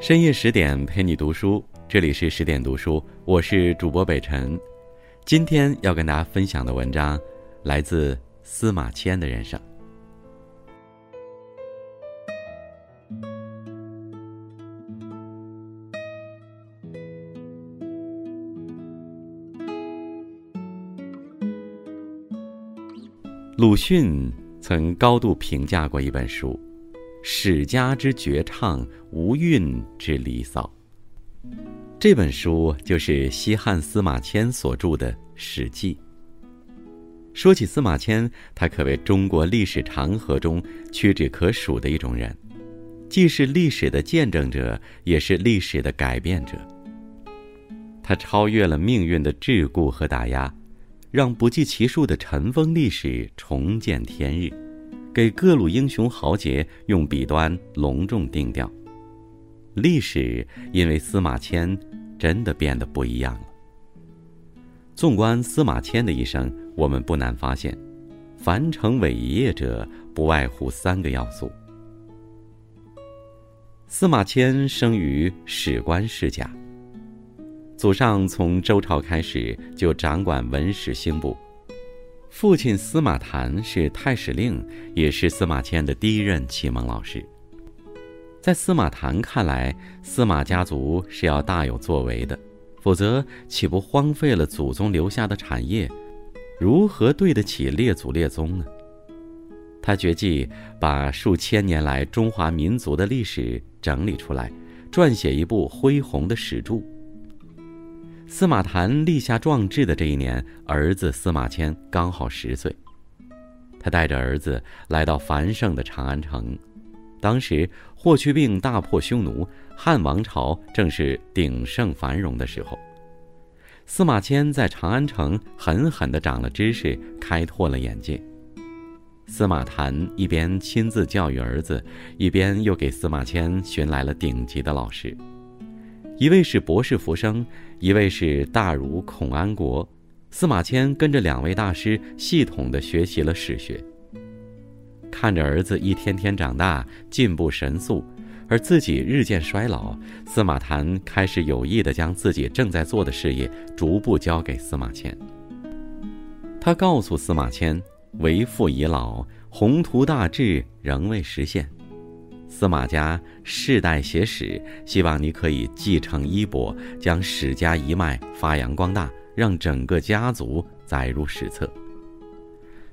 深夜十点陪你读书，这里是十点读书，我是主播北辰。今天要跟大家分享的文章来自司马迁的人生。鲁迅曾高度评价过一本书。史家之绝唱，无韵之离骚。这本书就是西汉司马迁所著的《史记》。说起司马迁，他可谓中国历史长河中屈指可数的一种人，既是历史的见证者，也是历史的改变者。他超越了命运的桎梏和打压，让不计其数的尘封历史重见天日。给各路英雄豪杰用笔端隆重定调。历史因为司马迁，真的变得不一样了。纵观司马迁的一生，我们不难发现，凡成伟业者，不外乎三个要素。司马迁生于史官世家，祖上从周朝开始就掌管文史星部。父亲司马谈是太史令，也是司马迁的第一任启蒙老师。在司马谈看来，司马家族是要大有作为的，否则岂不荒废了祖宗留下的产业？如何对得起列祖列宗呢？他决计把数千年来中华民族的历史整理出来，撰写一部恢宏的史著。司马谈立下壮志的这一年，儿子司马迁刚好十岁。他带着儿子来到繁盛的长安城。当时霍去病大破匈奴，汉王朝正是鼎盛繁荣的时候。司马迁在长安城狠狠地长了知识，开拓了眼界。司马谈一边亲自教育儿子，一边又给司马迁寻来了顶级的老师。一位是博士浮生，一位是大儒孔安国。司马迁跟着两位大师系统的学习了史学。看着儿子一天天长大，进步神速，而自己日渐衰老，司马谈开始有意的将自己正在做的事业逐步交给司马迁。他告诉司马迁：“为父已老，宏图大志仍未实现。”司马家世代写史，希望你可以继承衣钵，将史家一脉发扬光大，让整个家族载入史册。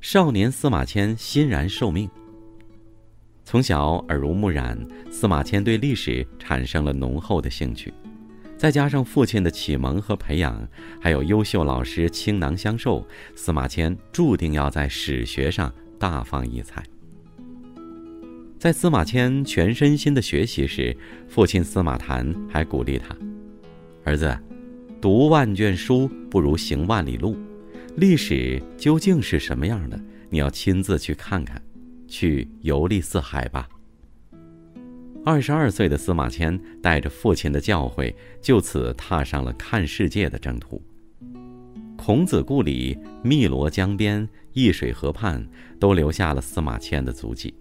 少年司马迁欣然受命。从小耳濡目染，司马迁对历史产生了浓厚的兴趣，再加上父亲的启蒙和培养，还有优秀老师倾囊相授，司马迁注定要在史学上大放异彩。在司马迁全身心的学习时，父亲司马谈还鼓励他：“儿子，读万卷书不如行万里路。历史究竟是什么样的？你要亲自去看看，去游历四海吧。”二十二岁的司马迁带着父亲的教诲，就此踏上了看世界的征途。孔子故里、汨罗江边、易水河畔，都留下了司马迁的足迹。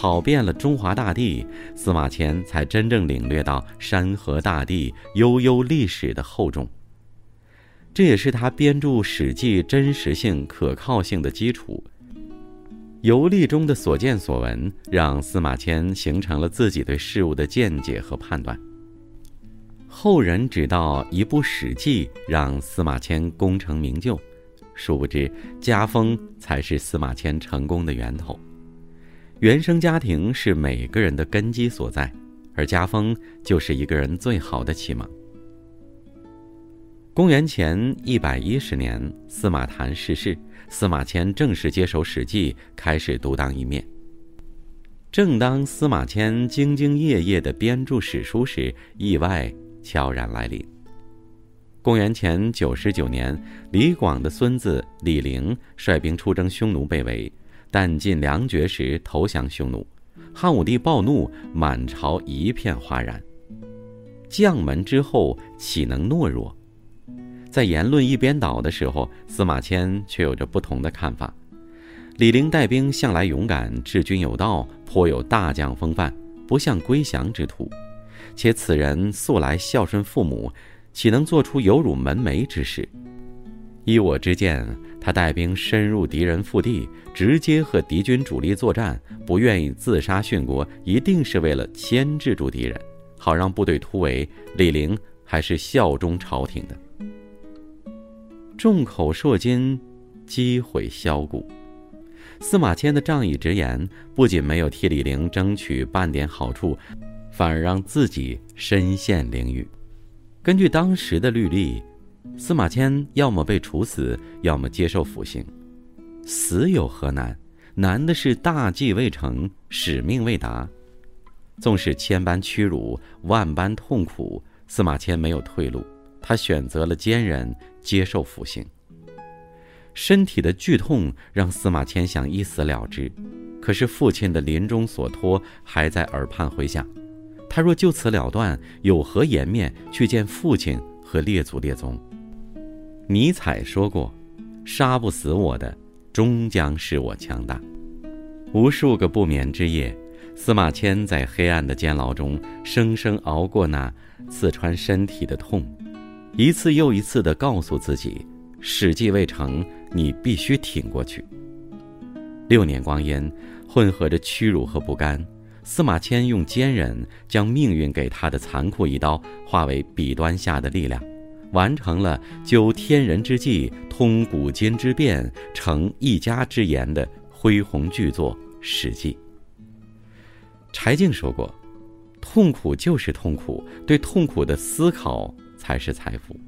跑遍了中华大地，司马迁才真正领略到山河大地、悠悠历史的厚重。这也是他编著《史记》真实性、可靠性的基础。游历中的所见所闻，让司马迁形成了自己对事物的见解和判断。后人直到一部《史记》，让司马迁功成名就，殊不知家风才是司马迁成功的源头。原生家庭是每个人的根基所在，而家风就是一个人最好的启蒙。公元前一百一十年，司马谈逝世，司马迁正式接手《史记》，开始独当一面。正当司马迁兢兢业业地编著史书时，意外悄然来临。公元前九十九年，李广的孙子李陵率兵出征匈奴，被围。弹尽粮绝时投降匈奴，汉武帝暴怒，满朝一片哗然。将门之后岂能懦弱？在言论一边倒的时候，司马迁却有着不同的看法。李陵带兵向来勇敢，治军有道，颇有大将风范，不像归降之徒。且此人素来孝顺父母，岂能做出有辱门楣之事？依我之见，他带兵深入敌人腹地，直接和敌军主力作战，不愿意自杀殉国，一定是为了牵制住敌人，好让部队突围。李陵还是效忠朝廷的。众口铄金，积毁销骨。司马迁的仗义直言，不仅没有替李陵争取半点好处，反而让自己身陷囹圄。根据当时的律例。司马迁要么被处死，要么接受腐刑。死有何难？难的是大计未成，使命未达。纵使千般屈辱，万般痛苦，司马迁没有退路，他选择了坚忍，接受腐刑。身体的剧痛让司马迁想一死了之，可是父亲的临终所托还在耳畔回响。他若就此了断，有何颜面去见父亲和列祖列宗？尼采说过：“杀不死我的，终将使我强大。”无数个不眠之夜，司马迁在黑暗的监牢中生生熬过那刺穿身体的痛，一次又一次地告诉自己：“史记未成，你必须挺过去。”六年光阴，混合着屈辱和不甘，司马迁用坚韧将命运给他的残酷一刀化为笔端下的力量。完成了究天人之际、通古今之变、成一家之言的恢宏巨作《史记》。柴静说过：“痛苦就是痛苦，对痛苦的思考才是财富。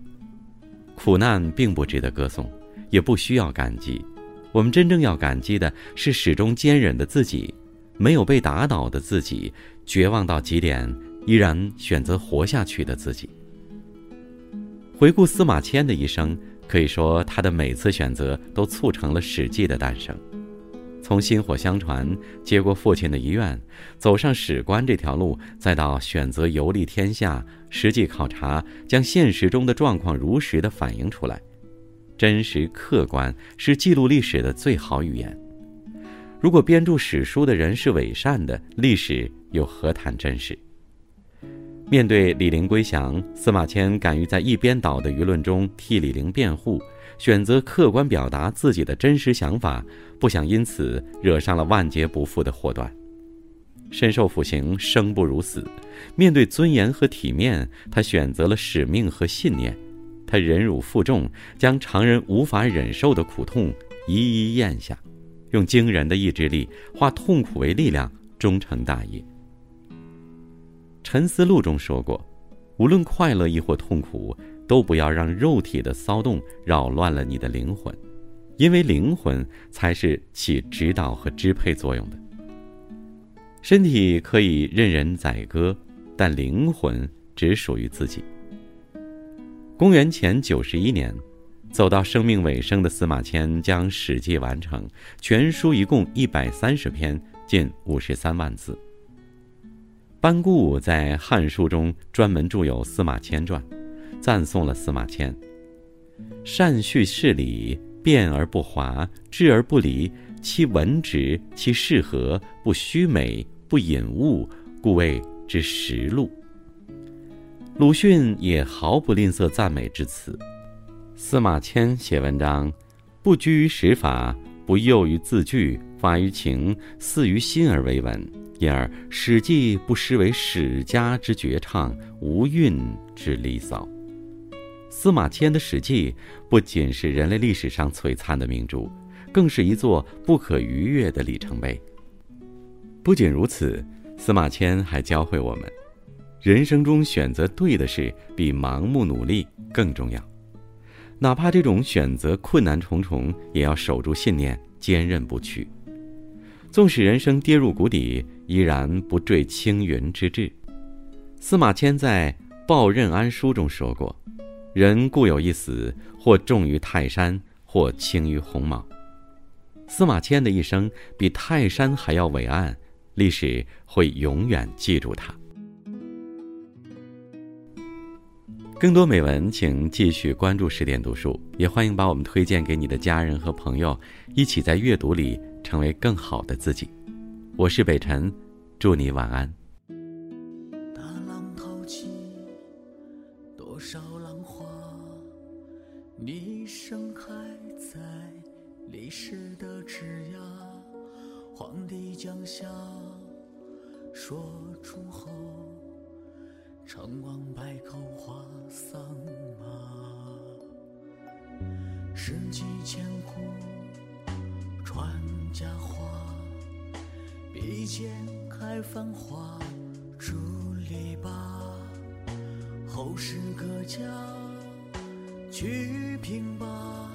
苦难并不值得歌颂，也不需要感激。我们真正要感激的是始终坚忍的自己，没有被打倒的自己，绝望到极点依然选择活下去的自己。”回顾司马迁的一生，可以说他的每次选择都促成了《史记》的诞生。从薪火相传，接过父亲的遗愿，走上史官这条路，再到选择游历天下，实际考察，将现实中的状况如实的反映出来，真实客观是记录历史的最好语言。如果编著史书的人是伪善的，历史又何谈真实？面对李陵归降，司马迁敢于在一边倒的舆论中替李陵辩护，选择客观表达自己的真实想法，不想因此惹上了万劫不复的祸端。身受腐刑，生不如死。面对尊严和体面，他选择了使命和信念。他忍辱负重，将常人无法忍受的苦痛一一咽下，用惊人的意志力化痛苦为力量，终成大业。《沉思录》中说过：“无论快乐亦或痛苦，都不要让肉体的骚动扰乱了你的灵魂，因为灵魂才是起指导和支配作用的。身体可以任人宰割，但灵魂只属于自己。”公元前九十一年，走到生命尾声的司马迁将《史记》完成，全书一共一百三十篇，近五十三万字。班固在《汉书》中专门著有《司马迁传》，赞颂了司马迁：善叙事理，辩而不华，质而不离，其文直，其事和，不虚美，不隐物，故谓之实录。鲁迅也毫不吝啬赞美之词。司马迁写文章，不拘于史法，不囿于字句，发于情，似于心而为文。因而，《史记》不失为史家之绝唱，无韵之离骚。司马迁的《史记》不仅是人类历史上璀璨的明珠，更是一座不可逾越的里程碑。不仅如此，司马迁还教会我们，人生中选择对的事，比盲目努力更重要。哪怕这种选择困难重重，也要守住信念，坚韧不屈。纵使人生跌入谷底，依然不坠青云之志。司马迁在《报任安书》中说过：“人固有一死，或重于泰山，或轻于鸿毛。”司马迁的一生比泰山还要伟岸，历史会永远记住他。更多美文请继续关注十点读书。也欢迎把我们推荐给你的家人和朋友一起在阅读里成为更好的自己。我是北辰祝你晚安。大浪淘尽多少浪花你盛开在历史的枝桠黄帝将相说出后成王败寇话桑麻。世纪千古传佳话，笔尖开繁华伫篱笆，后世各家。去平吧，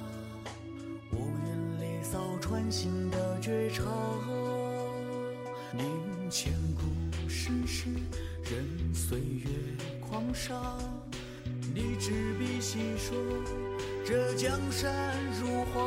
乌云里扫穿心的绝唱，凝千古世事，任岁月狂沙。你执笔细说这江山如画，